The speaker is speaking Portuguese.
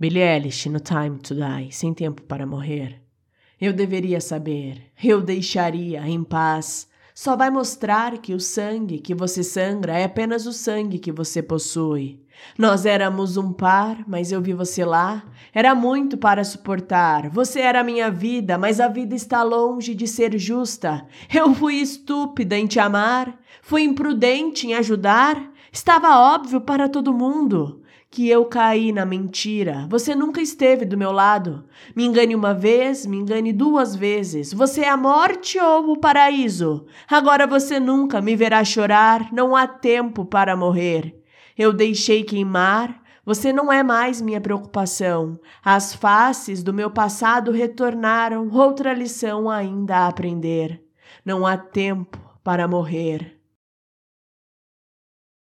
Billie Eilish no Time to Die, Sem Tempo para Morrer. Eu deveria saber, eu deixaria em paz. Só vai mostrar que o sangue que você sangra é apenas o sangue que você possui. Nós éramos um par, mas eu vi você lá. Era muito para suportar. Você era minha vida, mas a vida está longe de ser justa. Eu fui estúpida em te amar. Fui imprudente em ajudar. Estava óbvio para todo mundo que eu caí na mentira. Você nunca esteve do meu lado. Me engane uma vez, me engane duas vezes. Você é a morte ou o paraíso? Agora você nunca me verá chorar. Não há tempo para morrer. Eu deixei queimar. Você não é mais minha preocupação. As faces do meu passado retornaram. Outra lição ainda a aprender. Não há tempo para morrer.